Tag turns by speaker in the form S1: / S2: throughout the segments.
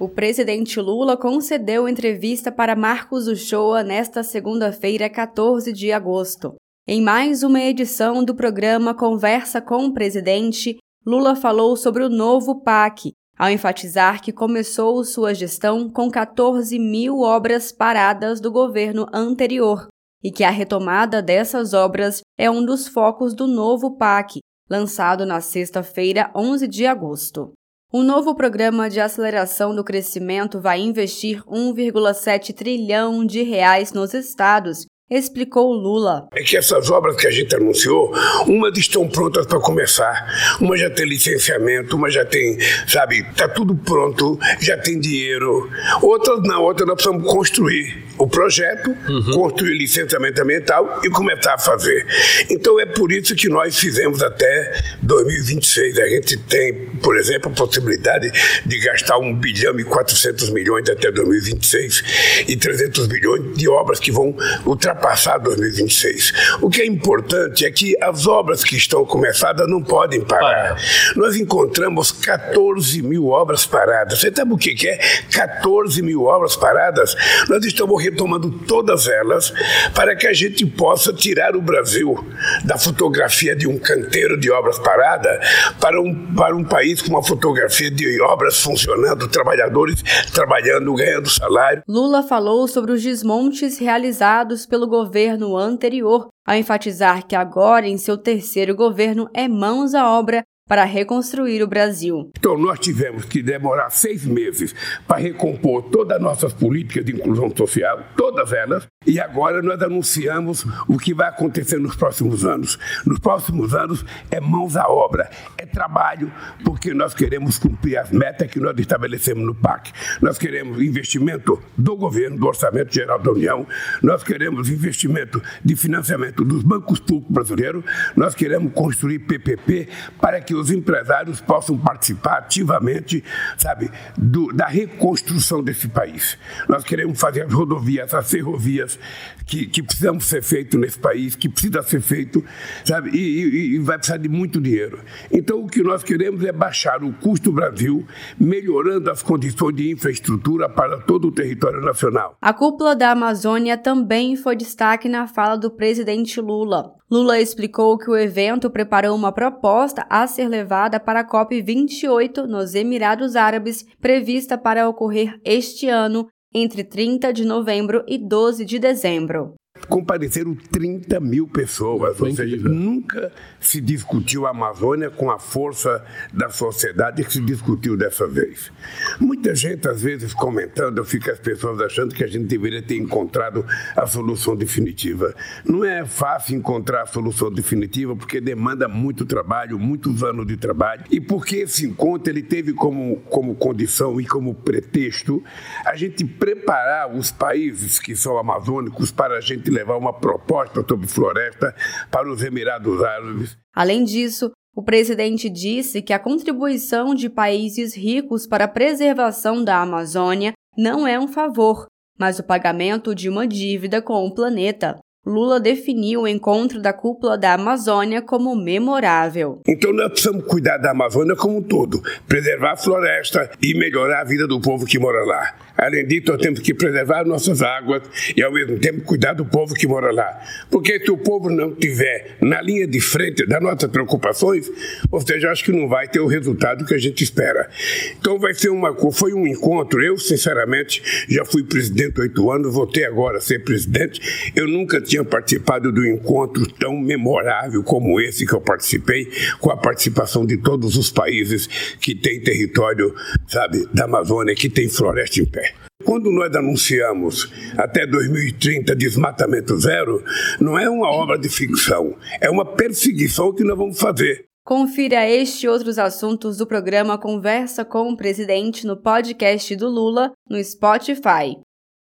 S1: O presidente Lula concedeu entrevista para Marcos Uchoa nesta segunda-feira, 14 de agosto. Em mais uma edição do programa Conversa com o Presidente, Lula falou sobre o novo PAC, ao enfatizar que começou sua gestão com 14 mil obras paradas do governo anterior e que a retomada dessas obras é um dos focos do novo PAC, lançado na sexta-feira, 11 de agosto. O novo programa de aceleração do crescimento vai investir 1,7 trilhão de reais nos estados explicou Lula.
S2: É que essas obras que a gente anunciou, umas estão prontas para começar, uma já tem licenciamento, uma já tem, sabe, tá tudo pronto, já tem dinheiro. Outras na outra nós precisamos construir o projeto, uhum. construir licenciamento ambiental e começar a fazer. Então é por isso que nós fizemos até 2026. A gente tem, por exemplo, a possibilidade de gastar 1 bilhão e 400 milhões até 2026 e 300 bilhões de obras que vão ultrapassar passar 2026. O que é importante é que as obras que estão começadas não podem parar. Nós encontramos 14 mil obras paradas. Você sabe o que é 14 mil obras paradas? Nós estamos retomando todas elas para que a gente possa tirar o Brasil da fotografia de um canteiro de obras paradas para um, para um país com uma fotografia de obras funcionando, trabalhadores trabalhando, ganhando salário.
S1: Lula falou sobre os desmontes realizados pelo governo anterior, ao enfatizar que agora, em seu terceiro governo, é mãos à obra para reconstruir o Brasil.
S2: Então, nós tivemos que demorar seis meses para recompor todas as nossas políticas de inclusão social, todas elas, e agora nós anunciamos o que vai acontecer nos próximos anos. Nos próximos anos é mãos à obra, é trabalho, porque nós queremos cumprir as metas que nós estabelecemos no PAC. Nós queremos investimento do governo, do Orçamento Geral da União, nós queremos investimento de financiamento dos bancos públicos brasileiros, nós queremos construir PPP para que os empresários possam participar ativamente, sabe, do, da reconstrução desse país. Nós queremos fazer as rodovias, as ferrovias que, que precisam ser feitas nesse país, que precisa ser feito, sabe, e, e, e vai precisar de muito dinheiro. Então, o que nós queremos é baixar o custo do Brasil, melhorando as condições de infraestrutura para todo o território nacional.
S1: A cúpula da Amazônia também foi destaque na fala do presidente Lula. Lula explicou que o evento preparou uma proposta a ser levada para a COP28 nos Emirados Árabes, prevista para ocorrer este ano, entre 30 de novembro e 12 de dezembro
S2: compareceram 30 mil pessoas. Foi ou seja, nunca se discutiu a Amazônia com a força da sociedade que se discutiu dessa vez. Muita gente, às vezes, comentando, eu fico as pessoas achando que a gente deveria ter encontrado a solução definitiva. Não é fácil encontrar a solução definitiva porque demanda muito trabalho, muitos anos de trabalho, e porque esse encontro ele teve como, como condição e como pretexto a gente preparar os países que são amazônicos para a gente levar uma proposta sobre floresta para os Emirados Árabes.
S1: Além disso, o presidente disse que a contribuição de países ricos para a preservação da Amazônia não é um favor, mas o pagamento de uma dívida com o planeta. Lula definiu o encontro da cúpula da Amazônia como memorável.
S2: Então nós precisamos cuidar da Amazônia como um todo, preservar a floresta e melhorar a vida do povo que mora lá. Além disso, nós temos que preservar nossas águas e, ao mesmo tempo, cuidar do povo que mora lá. Porque se o povo não estiver na linha de frente das nossas preocupações, ou seja, acho que não vai ter o resultado que a gente espera. Então, vai ser uma, foi um encontro. Eu, sinceramente, já fui presidente oito anos, voltei agora a ser presidente. Eu nunca tinha participado um encontro tão memorável como esse que eu participei, com a participação de todos os países que têm território, sabe, da Amazônia, que tem floresta em pé. Quando nós anunciamos até 2030 desmatamento zero, não é uma obra de ficção, é uma perseguição que nós vamos fazer.
S1: Confira este e outros assuntos do programa Conversa com o Presidente no podcast do Lula no Spotify.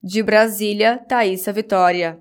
S1: De Brasília, Thaisa Vitória.